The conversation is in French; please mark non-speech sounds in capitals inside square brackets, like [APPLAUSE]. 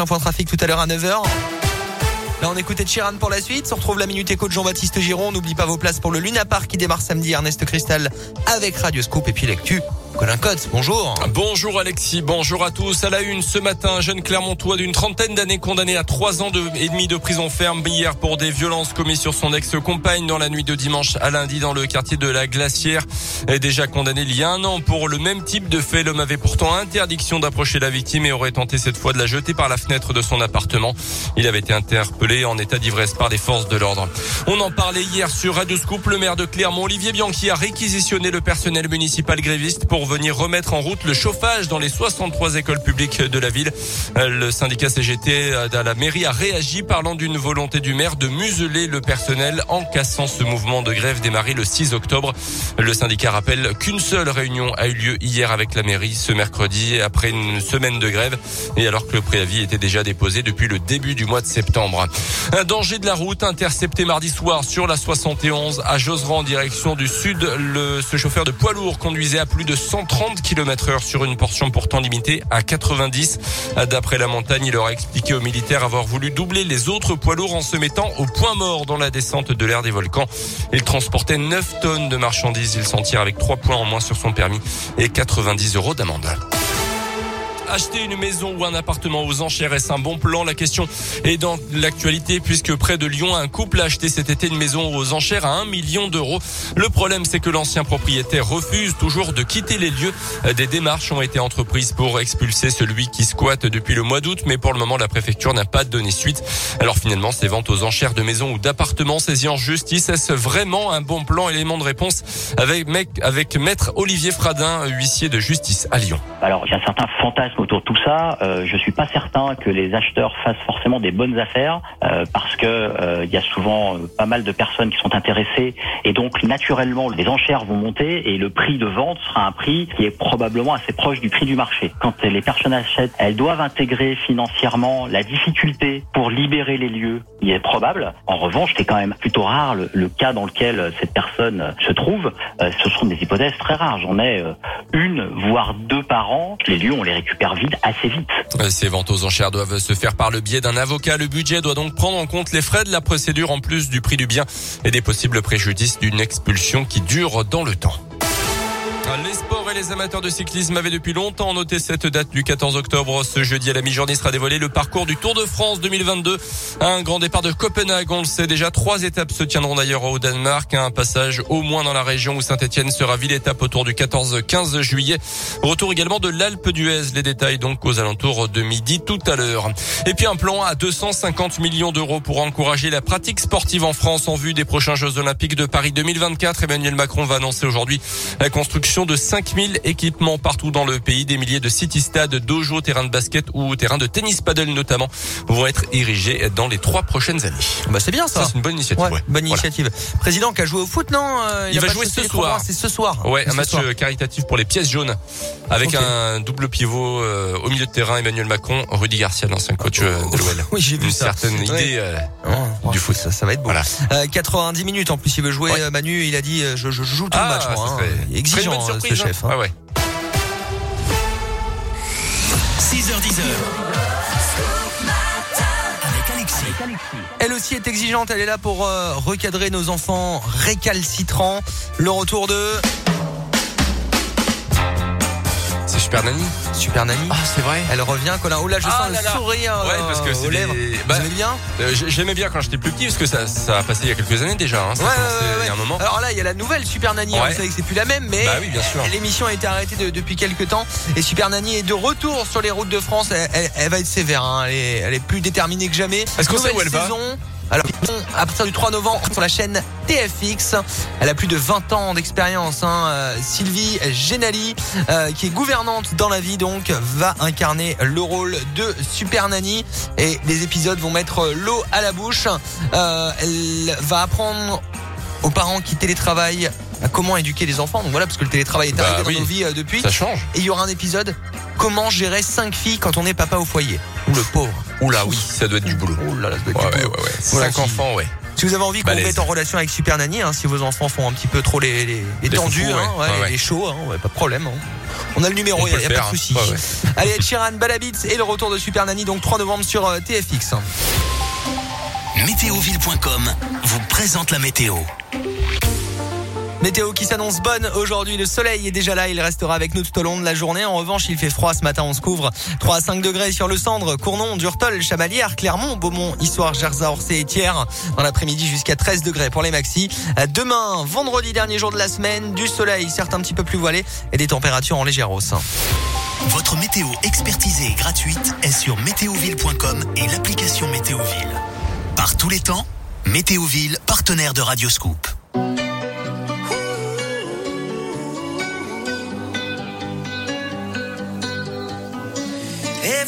Un point trafic tout à l'heure à 9h. Là, on écoutait Chiran pour la suite. On retrouve la Minute Éco de Jean-Baptiste Giron. N'oublie pas vos places pour le Luna Park qui démarre samedi. Ernest Cristal avec Radio Scoop et puis l'actu. Colin Cotte, bonjour. Bonjour Alexis, bonjour à tous. À la une ce matin, un jeune Clermontois d'une trentaine d'années condamné à trois ans et demi de prison ferme hier pour des violences commises sur son ex-compagne dans la nuit de dimanche à lundi dans le quartier de la Glacière. Est déjà condamné il y a un an pour le même type de fait. L'homme avait pourtant interdiction d'approcher la victime et aurait tenté cette fois de la jeter par la fenêtre de son appartement. Il avait été interpellé en état d'ivresse par des forces de l'ordre. On en parlait hier sur Radio. Le maire de Clermont, Olivier Bianchi, a réquisitionné le personnel municipal gréviste pour venir remettre en route le chauffage dans les 63 écoles publiques de la ville. Le syndicat CGT à la mairie a réagi parlant d'une volonté du maire de museler le personnel en cassant ce mouvement de grève démarré le 6 octobre. Le syndicat rappelle qu'une seule réunion a eu lieu hier avec la mairie ce mercredi après une semaine de grève et alors que le préavis était déjà déposé depuis le début du mois de septembre. Un danger de la route intercepté mardi soir sur la 71 à Joseran en direction du sud. Le, ce chauffeur de poids lourd conduisait à plus de 130 km heure sur une portion pourtant limitée à 90. D'après la montagne, il aurait expliqué aux militaires avoir voulu doubler les autres poids lourds en se mettant au point mort dans la descente de l'air des volcans. Il transportait 9 tonnes de marchandises. Il s'en tire avec 3 points en moins sur son permis et 90 euros d'amende acheter une maison ou un appartement aux enchères est un bon plan? La question est dans l'actualité puisque près de Lyon, un couple a acheté cet été une maison aux enchères à 1 million d'euros. Le problème, c'est que l'ancien propriétaire refuse toujours de quitter les lieux. Des démarches ont été entreprises pour expulser celui qui squatte depuis le mois d'août, mais pour le moment, la préfecture n'a pas donné suite. Alors finalement, ces ventes aux enchères de maisons ou d'appartements saisis en justice, est-ce vraiment un bon plan? Élément de réponse avec, avec maître Olivier Fradin, huissier de justice à Lyon. Alors, il y a un certain fantasme autour de tout ça. Euh, je suis pas certain que les acheteurs fassent forcément des bonnes affaires euh, parce que euh, il y a souvent euh, pas mal de personnes qui sont intéressées et donc naturellement les enchères vont monter et le prix de vente sera un prix qui est probablement assez proche du prix du marché. Quand les personnes achètent, elles doivent intégrer financièrement la difficulté pour libérer les lieux. Il est probable. En revanche, c'est quand même plutôt rare le, le, cas dans lequel cette personne se trouve. ce sont des hypothèses très rares. J'en ai une, voire deux par an. Les lieux, on les récupère Ces ventes aux enchères doivent se faire par le biais d'un avocat. Le budget doit donc prendre en compte les frais de la procédure en plus du prix du bien et des possibles préjudices d'une expulsion qui dure dans le temps. Les sports et les amateurs de cyclisme avaient depuis longtemps noté cette date du 14 octobre. Ce jeudi à la mi-journée sera dévoilé le parcours du Tour de France 2022. Un grand départ de Copenhague, on le sait déjà. Trois étapes se tiendront d'ailleurs au Danemark. Un passage au moins dans la région où Saint-Etienne sera ville étape autour du 14-15 juillet. Retour également de l'Alpe d'Huez. Les détails donc aux alentours de midi tout à l'heure. Et puis un plan à 250 millions d'euros pour encourager la pratique sportive en France en vue des prochains Jeux Olympiques de Paris 2024. Emmanuel Macron va annoncer aujourd'hui la construction de 5000 équipements partout dans le pays. Des milliers de city-stades, dojo, terrains de basket ou terrains de tennis paddle notamment vont être érigés dans les trois prochaines années. Bah c'est bien ça. c'est une bonne initiative. Ouais, Bonne initiative. Président qui a joué au foot, non euh, Il, va jouer ce soir. C'est ce soir. Ouais, un match caritatif pour les pièces jaunes avec un double pivot euh, au milieu de terrain. Emmanuel Macron, Rudy Garcia, l'ancien coach euh, de l'OL. [LAUGHS] Oui, j'ai vu une ça. certaine idée oh, du foot. Ça, ça va être bon. Voilà. 90 minutes en plus, il veut jouer. Manu, il a dit je, je joue tout ah, le match. Moi, hein. Exigeant surprise, ce chef. Hein. Ah ouais. 6h10. Avec Alexis. Elle aussi est exigeante, elle est là pour euh, recadrer nos enfants récalcitrants. Le retour de... C'est Super Nanny Super Nanny. Ah, c'est vrai. Elle revient, Colin. Oh là, je Ah sens là le sourire Ouais, euh, parce que c'est Vous bah, aimez bien Euh, J'aimais bien quand j'étais plus petit parce que ça, ça a passé il y a quelques années déjà. Hein. Ça Ouais, a commencé ouais, ouais, il y a un ouais. moment. Alors là, il y a la nouvelle Super Nanny. hein, Ouais. Vous savez que c'est plus la même, mais Bah oui, bien sûr. l'émission a été arrêtée de- depuis quelques temps. Et Super Nanny est de retour sur les routes de France. Elle, elle- elle va être sévère. hein. Elle, est, elle est plus déterminée que jamais. Est-ce qu'on sait où elle va. Alors, à partir du 3 novembre sur la chaîne TFX, elle a plus de 20 ans d'expérience. Hein. Euh, Sylvie Genali, euh, qui est gouvernante dans la vie, donc va incarner le rôle de Super Nanny. Et les épisodes vont mettre l'eau à la bouche. Euh, elle va apprendre aux parents qui télétravaillent à comment éduquer les enfants. Donc voilà, parce que le télétravail est Bah arrivé oui. dans nos vies depuis. Ça change. Et il y aura un épisode comment gérer cinq filles quand on est papa au foyer. Ou le pauvre. Oula, oui, ça doit être du boulot. Là là, ça doit être Ouais, du boulot. ouais. ouais. Voilà, Cinq enfants, ouais. Si vous avez envie qu'on vous mette en relation avec Super Nanny, hein, si vos enfants font un petit peu trop les, les, les Les tendus, hein, ouais. ouais, Ouais, les- chauds, hein, ouais, pas de problème. hein. On a le numéro, il n'y a, pas de souci. hein. Ouais, ouais. [LAUGHS] Allez, Sheeran, Balabits et le retour de Super Nanny, donc 3 novembre sur euh, TFX. Météoville.com vous présente la météo. Météo qui s'annonce bonne aujourd'hui. Le soleil est déjà là. Il restera avec nous tout au long de la journée. En revanche, il fait froid ce matin. On se couvre 3 à 5 degrés sur le Cendre, Cournon, Durtol, Chamalières, Clermont, Beaumont, Histoire, Gerza, Orsay et Thiers. Dans l'après-midi jusqu'à 13 degrés pour les maxis. Demain, vendredi, dernier jour de la semaine, du soleil, certes un petit peu plus voilé et des températures en légère hausse. Votre météo expertisée et gratuite est sur météoville.com et l'application Météoville. Par tous les temps, Météoville, partenaire de Radioscoop.